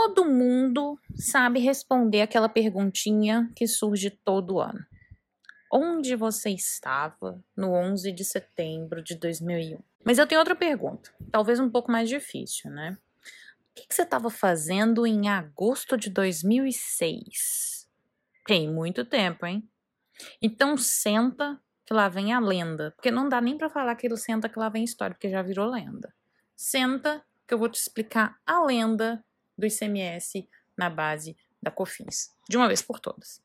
Todo mundo sabe responder aquela perguntinha que surge todo ano. Onde você estava no 11 de setembro de 2001? Mas eu tenho outra pergunta, talvez um pouco mais difícil, né? O que, você estava fazendo em agosto de 2006? Tem muito tempo, hein? Então senta que lá vem a lenda, porque não dá nem para falar que ele senta que lá vem a história, porque já virou lenda. Senta que eu vou te explicar a lenda do ICMS na base da COFINS, de uma vez por todas.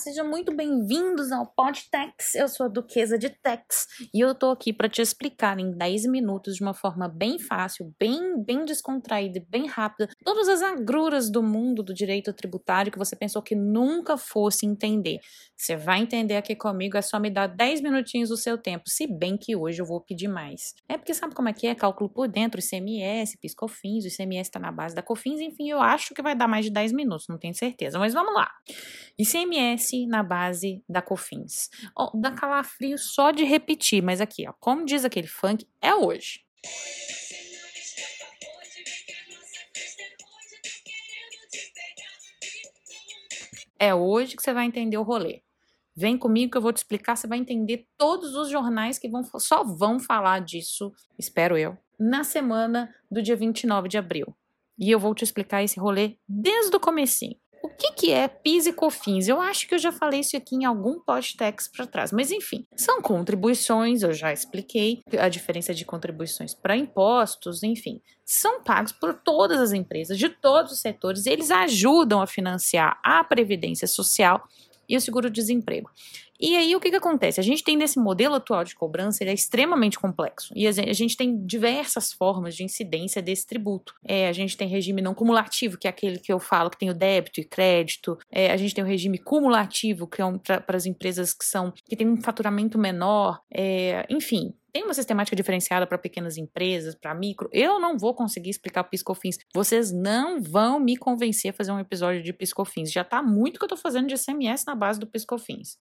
Sejam muito bem-vindos ao Podtex. Eu sou a Duquesa de Tex e eu tô aqui para te explicar em 10 minutos de uma forma bem fácil, bem bem descontraída e bem rápida todas as agruras do mundo do direito tributário que você pensou que nunca fosse entender. Você vai entender aqui comigo, é só me dar 10 minutinhos do seu tempo, se bem que hoje eu vou pedir mais. É porque sabe como é que é? Cálculo por dentro, ICMS, PisCofins, o ICMS está na base da COFINS, enfim, eu acho que vai dar mais de 10 minutos, não tenho certeza, mas vamos lá. ICMS na base da Cofins. Oh, dá calafrio só de repetir, mas aqui, ó, como diz aquele funk, é hoje. É hoje que você vai entender o rolê. Vem comigo que eu vou te explicar, você vai entender todos os jornais que vão, só vão falar disso, espero eu, na semana do dia 29 de abril. E eu vou te explicar esse rolê desde o comecinho. O que, que é PIS e COFINS? Eu acho que eu já falei isso aqui em algum podcast para trás, mas enfim, são contribuições, eu já expliquei a diferença de contribuições para impostos, enfim, são pagos por todas as empresas de todos os setores, eles ajudam a financiar a previdência social e o seguro-desemprego. E aí, o que, que acontece? A gente tem nesse modelo atual de cobrança, ele é extremamente complexo. E a gente tem diversas formas de incidência desse tributo. É, a gente tem regime não cumulativo, que é aquele que eu falo que tem o débito e crédito. É, a gente tem o regime cumulativo, que é um, para as empresas que são que têm um faturamento menor. É, enfim, tem uma sistemática diferenciada para pequenas empresas, para micro. Eu não vou conseguir explicar piscofins. Vocês não vão me convencer a fazer um episódio de piscofins. Já tá muito que eu tô fazendo de SMS na base do piscofins.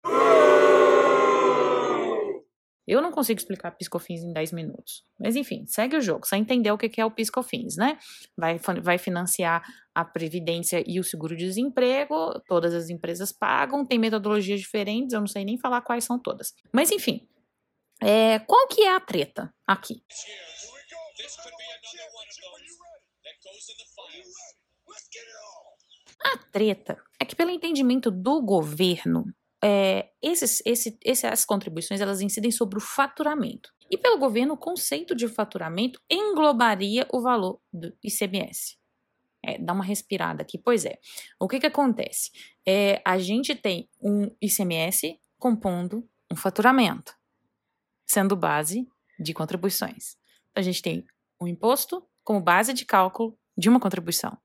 Eu não consigo explicar piscofins em 10 minutos. Mas enfim, segue o jogo. Só entender o que é o piscofins, né? Vai, vai financiar a previdência e o seguro-desemprego. Todas as empresas pagam. Tem metodologias diferentes. Eu não sei nem falar quais são todas. Mas enfim, é, qual que é a treta aqui? A treta é que, pelo entendimento do governo, é, esses, esse, essas contribuições elas incidem sobre o faturamento. E pelo governo, o conceito de faturamento englobaria o valor do ICMS. É, dá uma respirada aqui. Pois é. O que, que acontece? É, a gente tem um ICMS compondo um faturamento sendo base de contribuições. A gente tem o imposto como base de cálculo de uma contribuição.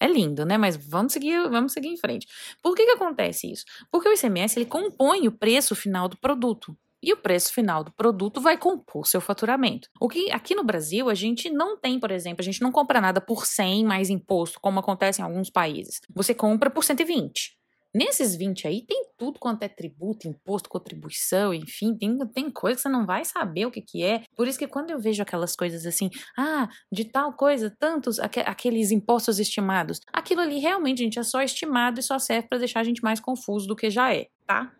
É lindo, né? Mas vamos seguir, vamos seguir em frente. Por que, que acontece isso? Porque o ICMS ele compõe o preço final do produto. E o preço final do produto vai compor seu faturamento. O que aqui no Brasil a gente não tem, por exemplo, a gente não compra nada por 100 mais imposto, como acontece em alguns países. Você compra por 120. Nesses 20 aí tem tudo quanto é tributo, imposto, contribuição, enfim, tem, tem coisa que você não vai saber o que, que é. Por isso que quando eu vejo aquelas coisas assim, ah, de tal coisa, tantos, aqu aqueles impostos estimados, aquilo ali realmente, gente, é só estimado e só serve para deixar a gente mais confuso do que já é, tá?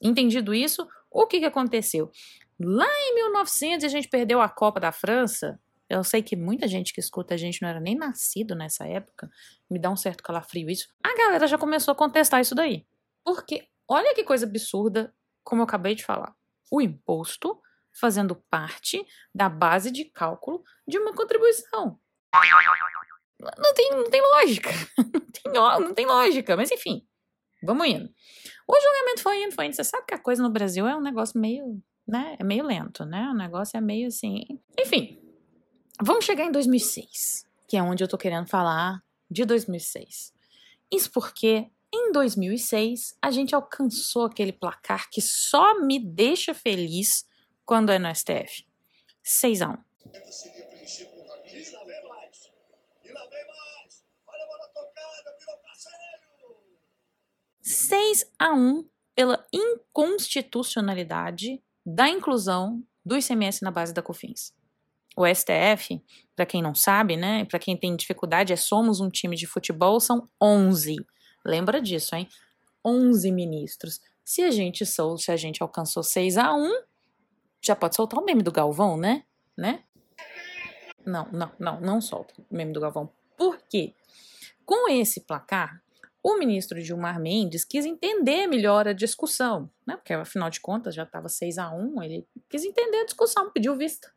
Entendido isso, o que, que aconteceu? Lá em 1900 a gente perdeu a Copa da França, eu sei que muita gente que escuta a gente não era nem nascido nessa época. Me dá um certo calafrio isso. A galera já começou a contestar isso daí. Porque olha que coisa absurda, como eu acabei de falar. O imposto fazendo parte da base de cálculo de uma contribuição. Não tem, não tem lógica. Não tem, não tem lógica. Mas enfim, vamos indo. O julgamento foi indo, foi indo. Você sabe que a coisa no Brasil é um negócio meio, né? É meio lento, né? O negócio é meio assim. Enfim, Vamos chegar em 2006, que é onde eu tô querendo falar de 2006. Isso porque em 2006 a gente alcançou aquele placar que só me deixa feliz quando é no STF. 6 a 1. Seis a um pela inconstitucionalidade da inclusão do ICMS na base da COFINS. O STF, para quem não sabe, né, para quem tem dificuldade, é somos um time de futebol, são 11. Lembra disso, hein? 11 ministros. Se a gente sou, se a gente alcançou 6 a 1, já pode soltar o meme do Galvão, né? Né? Não, não, não, não solta o meme do Galvão. Por quê? Com esse placar, o ministro Gilmar Mendes quis entender melhor a discussão, né? Porque afinal de contas já estava 6 a 1 ele quis entender a discussão, pediu vista.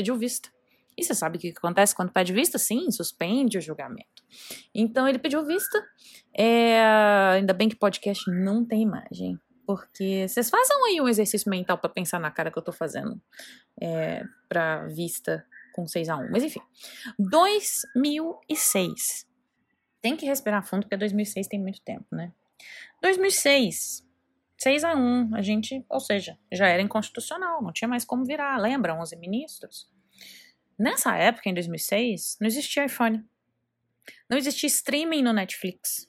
Pediu vista. E você sabe o que acontece quando pede vista? Sim, suspende o julgamento. Então ele pediu vista. É, ainda bem que podcast não tem imagem. Porque vocês façam aí um exercício mental para pensar na cara que eu tô fazendo. É, pra vista com 6 a 1 Mas enfim. 2006 tem que respirar fundo, porque 2006 tem muito tempo, né? 2006, 6 a 1 a gente, ou seja, já era inconstitucional, não tinha mais como virar, lembra? 11 ministros. Nessa época, em 2006, não existia iPhone. Não existia streaming no Netflix.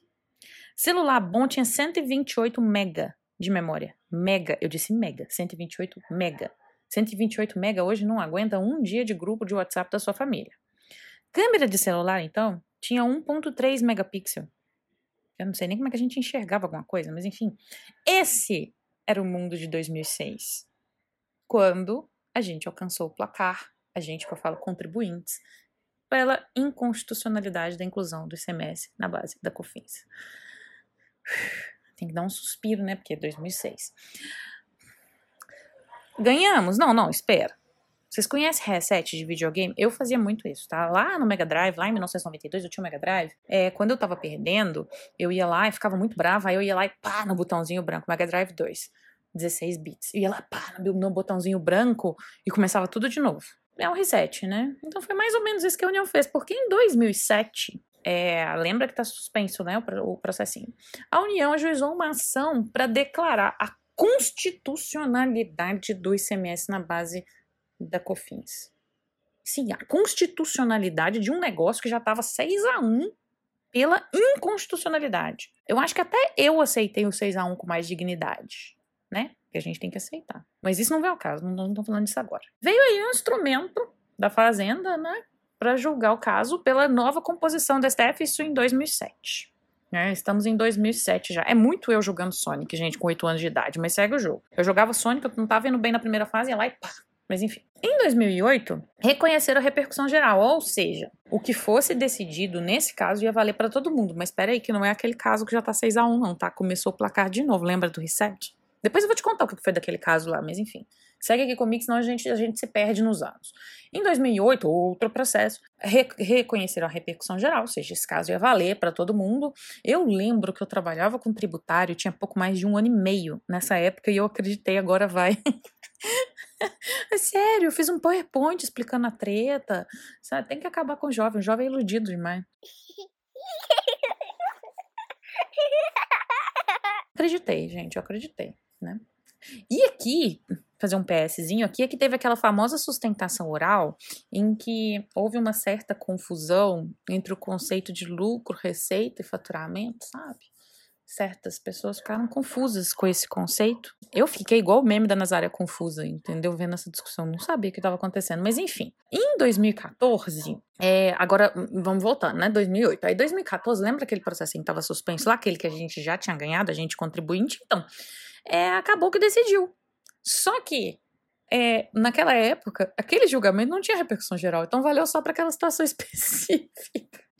Celular bom tinha 128 mega de memória. Mega, eu disse mega, 128 mega. 128 mega hoje não aguenta um dia de grupo de WhatsApp da sua família. Câmera de celular, então, tinha 1.3 megapixel. Eu não sei nem como é que a gente enxergava alguma coisa, mas enfim. Esse era o mundo de 2006. Quando a gente alcançou o placar, a gente que eu falo contribuintes, pela inconstitucionalidade da inclusão do ICMS na base da COFINS. Tem que dar um suspiro, né? Porque é 2006. Ganhamos? Não, não, espera. Vocês conhecem reset de videogame? Eu fazia muito isso, tá? Lá no Mega Drive, lá em 1992, eu tinha um Mega Drive. É, quando eu tava perdendo, eu ia lá e ficava muito brava, aí eu ia lá e pá, no botãozinho branco, Mega Drive 2, 16 bits. Eu ia lá, pá, no, botãozinho branco e começava tudo de novo. É um reset, né? Então foi mais ou menos isso que a União fez, porque em 2007, é, lembra que tá suspenso, né, o, o processinho. A União ajuizou uma ação para declarar a constitucionalidade do ICMS na base da COFINS. Sim, a constitucionalidade de um negócio que já estava 6 a 1 pela inconstitucionalidade. Eu acho que até eu aceitei o 6 a 1 com mais dignidade, né? Que a gente tem que aceitar. Mas isso não veio ao caso, não estou falando disso agora. Veio aí um instrumento da Fazenda, né? Para julgar o caso pela nova composição da STF, isso em 2007. Né? Estamos em 2007 já. É muito eu jogando Sonic, gente, com 8 anos de idade, mas segue o jogo. Eu jogava Sonic, eu não tava vendo bem na primeira fase, ia lá e pá, mas enfim. Em 2008, reconheceram a repercussão geral, ou seja, o que fosse decidido nesse caso ia valer para todo mundo. Mas espera aí, que não é aquele caso que já tá 6 a 1 não, tá? Começou o placar de novo, lembra do reset? Depois eu vou te contar o que foi daquele caso lá, mas enfim. Segue aqui comigo, senão a gente, a gente se perde nos anos. Em 2008, outro processo, re, reconheceram a repercussão geral, ou seja, esse caso ia valer para todo mundo. Eu lembro que eu trabalhava com tributário, tinha pouco mais de um ano e meio nessa época, e eu acreditei, agora vai. É sério, eu fiz um PowerPoint explicando a treta. Sabe? Tem que acabar com o jovem. O jovem é iludido demais. Acreditei, gente, eu acreditei, né? E aqui, fazer um PSzinho aqui, é que teve aquela famosa sustentação oral em que houve uma certa confusão entre o conceito de lucro, receita e faturamento, sabe? Certas pessoas ficaram confusas com esse conceito. Eu fiquei igual o meme da Nazaré confusa, entendeu? Vendo essa discussão, não sabia o que estava acontecendo. Mas enfim, em 2014, é, agora vamos voltando, né? 2008. Aí 2014, lembra aquele processo que estava suspenso lá, aquele que a gente já tinha ganhado, a gente contribuinte? Então, é, acabou que decidiu. Só que é, naquela época, aquele julgamento não tinha repercussão geral, então valeu só para aquela situação específica.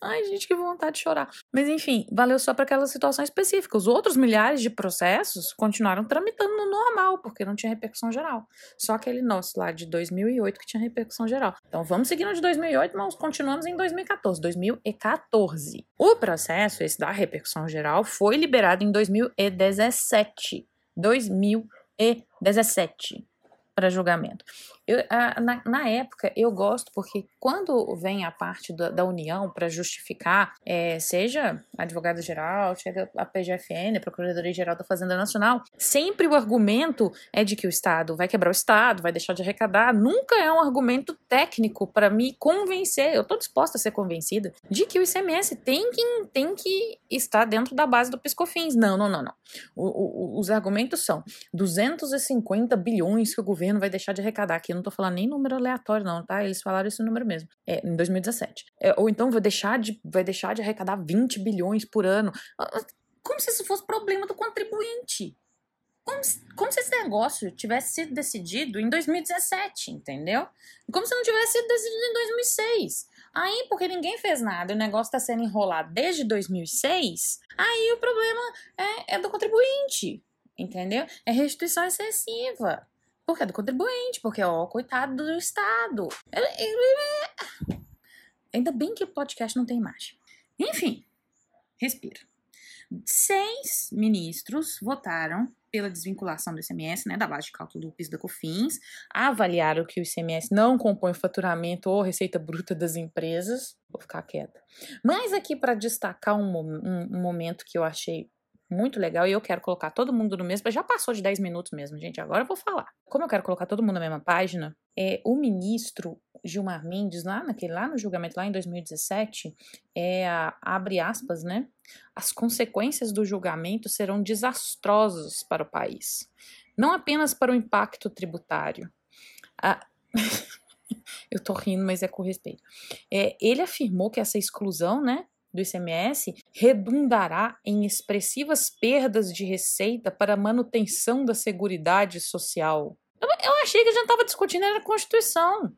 Ai, gente, que vontade de chorar. Mas enfim, valeu só para aquela situação específica. Os outros milhares de processos continuaram tramitando no normal, porque não tinha repercussão geral. Só aquele nosso lá de 2008 que tinha repercussão geral. Então vamos seguindo de 2008, mas continuamos em 2014. 2014. O processo, esse da repercussão geral, foi liberado em 2017. 2017 para julgamento. Eu, a, na, na, época, eu gosto porque quando vem a parte da, da União para justificar, é, seja a advogada-geral, chega a PGFN, Procuradoria-Geral da Fazenda Nacional, sempre o argumento é de que o Estado vai quebrar o Estado, vai deixar de arrecadar. Nunca é um argumento técnico para me convencer. Eu estou disposta a ser convencida de que o ICMS tem que, tem que estar dentro da base do Piscofins. Não, não, não, não. O, o, os argumentos são 250 bilhões que o governo vai deixar de arrecadar. Aqui não tô falando nem número aleatório, não, tá? Eles falaram esse número mesmo. É, em 2017. É, ou então vai deixar, de, vai deixar de arrecadar 20 bilhões por ano. Ah, ah, como se isso fosse problema do contribuinte. Como se, como se esse negócio tivesse sido decidido em 2017, entendeu? Como se não tivesse sido decidido em 2006. Aí, porque ninguém fez nada, o negócio está sendo enrolado desde 2006, aí o problema é, é do contribuinte, entendeu? É restituição excessiva. Porque é do contribuinte, porque, ó, coitado do Estado. Ainda bem que o podcast não tem imagem. Enfim, respira. Seis ministros votaram pela desvinculação do ICMS, né, da base de cálculo do PIS da COFINS, avaliaram que o ICMS não compõe faturamento ou receita bruta das empresas. Vou ficar quieta. Mas aqui para destacar um, um, um, momento que eu achei muito legal e eu quero colocar todo mundo no mesmo, já passou de 10 minutos mesmo, gente, agora eu vou falar. Como eu quero colocar todo mundo na mesma página, é, o ministro Gilmar Mendes, lá, naquele, lá no julgamento, lá em 2017, é, abre aspas, né? As consequências do julgamento serão desastrosas para o país. Não apenas para o impacto tributário. Ah, eu tô rindo, mas é com respeito. É, ele afirmou que essa exclusão, né, do ICMS redundará em expressivas perdas de receita para a manutenção da Seguridade Social. Eu, eu achei que a gente estava discutindo a Constituição.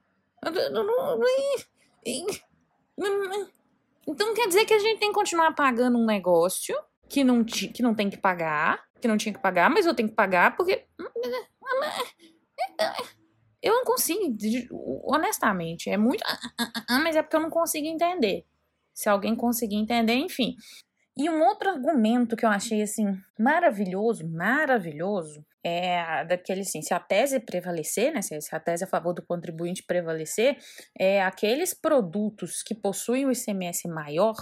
Então quer dizer que a gente tem que continuar pagando um negócio que não, que não tem que pagar, que não tinha que pagar, mas eu tenho que pagar porque. Eu não consigo, honestamente. É muito. Mas é porque eu não consigo entender. Se alguém conseguir entender, enfim. E um outro argumento que eu achei assim maravilhoso, maravilhoso, é daquele assim, se a tese prevalecer, né, se a tese a favor do contribuinte prevalecer, é aqueles produtos que possuem o ICMS maior,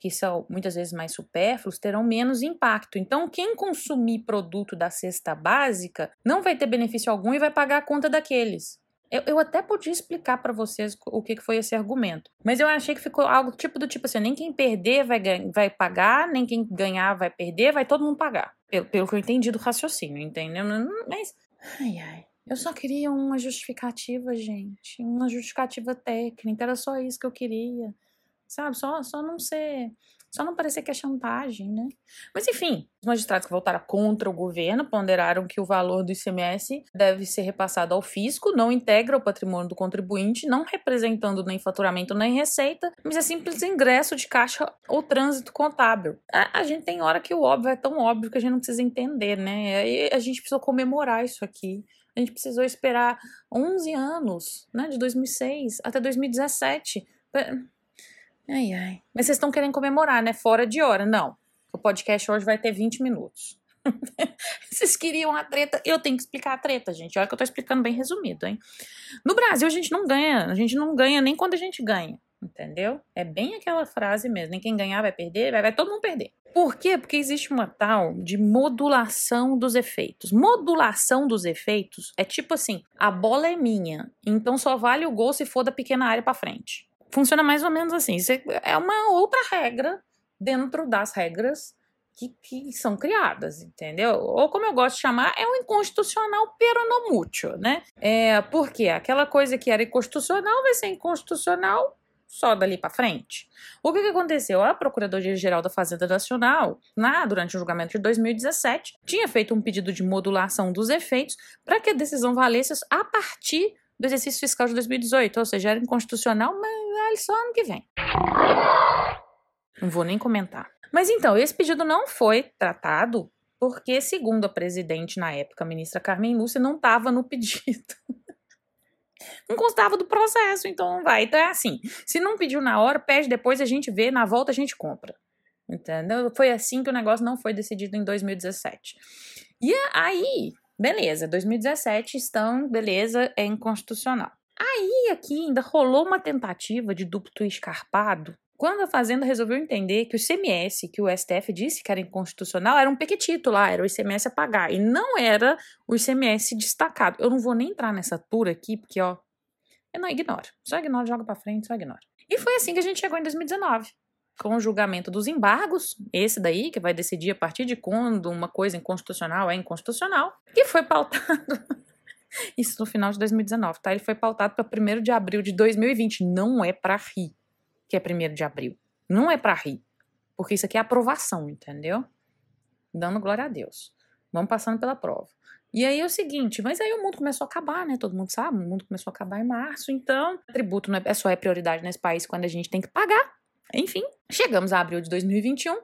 que são muitas vezes mais supérfluos, terão menos impacto. Então, quem consumir produto da cesta básica não vai ter benefício algum e vai pagar a conta daqueles. Eu, eu até podia explicar para vocês o que, que foi esse argumento, mas eu achei que ficou algo tipo do tipo assim: nem quem perder vai, vai pagar, nem quem ganhar vai perder, vai todo mundo pagar. Pelo, pelo que eu entendi do raciocínio, entendeu? Mas. Ai, ai. Eu só queria uma justificativa, gente. Uma justificativa técnica. Era só isso que eu queria. Sabe? Só, só não ser só não parecer que é chantagem, né? Mas enfim, os magistrados que votaram contra o governo ponderaram que o valor do ICMS deve ser repassado ao fisco, não integra o patrimônio do contribuinte, não representando nem faturamento nem receita, mas é simples ingresso de caixa ou trânsito contábil. A, a gente tem hora que o óbvio é tão óbvio que a gente não precisa entender, né? E a gente precisa comemorar isso aqui. A gente precisou esperar 11 anos, né, de 2006 até 2017 Ai, ai. Mas vocês estão querendo comemorar, né? Fora de hora. Não. O podcast hoje vai ter 20 minutos. Vocês queriam a treta? Eu tenho que explicar a treta, gente. Olha que eu tô explicando bem resumido, hein? No Brasil, a gente não ganha. A gente não ganha nem quando a gente ganha. Entendeu? É bem aquela frase mesmo. Nem quem ganhar vai perder, vai, vai todo mundo perder. Por quê? Porque existe uma tal de modulação dos efeitos. Modulação dos efeitos é tipo assim: a bola é minha, então só vale o gol se for da pequena área para frente. Funciona mais ou menos assim. É uma outra regra dentro das regras que, que, são criadas, entendeu? Ou como eu gosto de chamar, é o inconstitucional peronomútil, né? É, porque aquela coisa que era inconstitucional vai ser inconstitucional só dali para frente. O que, que aconteceu? A Procuradoria-Geral da Fazenda Nacional, lá durante o julgamento de 2017, tinha feito um pedido de modulação dos efeitos para que a decisão valesse a partir do exercício fiscal de 2018, ou seja, era inconstitucional, mas vale só ano que vem. Não vou nem comentar. Mas então, esse pedido não foi tratado porque, segundo a presidente na época, a ministra Carmen Lúcia, não estava no pedido. não constava do processo, então não vai. Então é assim: se não pediu na hora, pede depois, a gente vê, na volta a gente compra. Entendeu? Foi assim que o negócio não foi decidido em 2017. E aí, Beleza, 2017 estão, beleza, é inconstitucional. Aí aqui ainda rolou uma tentativa de duplo escarpado quando a Fazenda resolveu entender que o ICMS, que o STF disse que era inconstitucional, era um pequetito lá, era o ICMS a pagar, e não era o ICMS destacado. Eu não vou nem entrar nessa tour aqui, porque, ó, eu não ignoro. Só ignoro, joga para frente, só ignoro. E foi assim que a gente chegou em 2019 com o julgamento dos embargos, esse daí, que vai decidir a partir de quando uma coisa inconstitucional é inconstitucional, que foi pautado. Isso no final de 2019, tá? Ele foi pautado para 1 de abril de 2020. Não é para rir que é 1 de abril. Não é para rir. Porque isso aqui é aprovação, entendeu? Dando glória a Deus. Vamos passando pela prova. E aí é o seguinte, mas aí o mundo começou a acabar, né? Todo mundo sabe, o mundo começou a acabar em março, então tributo é só é prioridade nesse país quando a gente tem que pagar. Enfim, chegamos a abril de 2021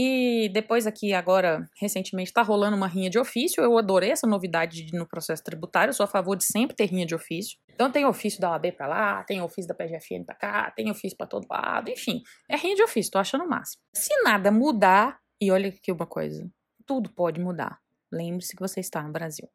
e depois aqui agora, recentemente, está rolando uma rinha de ofício. Eu adorei essa novidade no processo tributário, eu sou a favor de sempre ter rinha de ofício. Então tem ofício da OAB para lá, tem ofício da PGFN para cá, tem ofício para todo lado, enfim. É rinha de ofício, tô achando o máximo. Se nada mudar, e olha aqui uma coisa, tudo pode mudar. Lembre-se que você está no Brasil.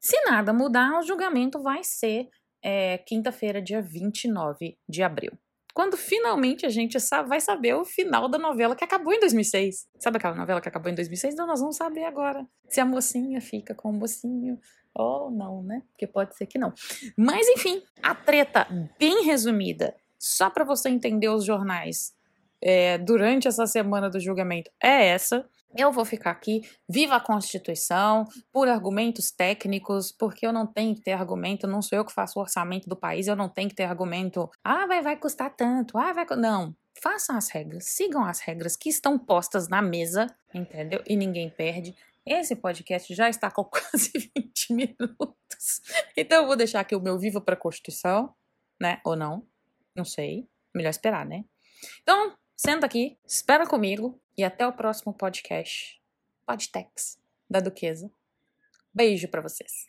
Se nada mudar, o julgamento vai ser é, quinta-feira, dia 29 de abril quando finalmente a gente vai saber o final da novela que acabou em 2006. Sabe aquela novela que acabou em 2006? Então nós vamos saber agora se a mocinha fica com o mocinho ou não, né? Porque pode ser que não. Mas enfim, a treta bem resumida, só para você entender os jornais é, durante essa semana do julgamento é essa. Eu vou ficar aqui, viva a Constituição, por argumentos técnicos, porque eu não tenho que ter argumento, não sou eu que faço o orçamento do país, eu não tenho que ter argumento, ah, vai, vai custar tanto, ah, vai. Não. Façam as regras, sigam as regras que estão postas na mesa, entendeu? E ninguém perde. Esse podcast já está com quase 20 minutos. Então eu vou deixar aqui o meu Viva para a Constituição, né? Ou não? Não sei. Melhor esperar, né? Então, senta aqui, espera comigo e até o próximo podcast. Podtex da Duquesa. Beijo para vocês.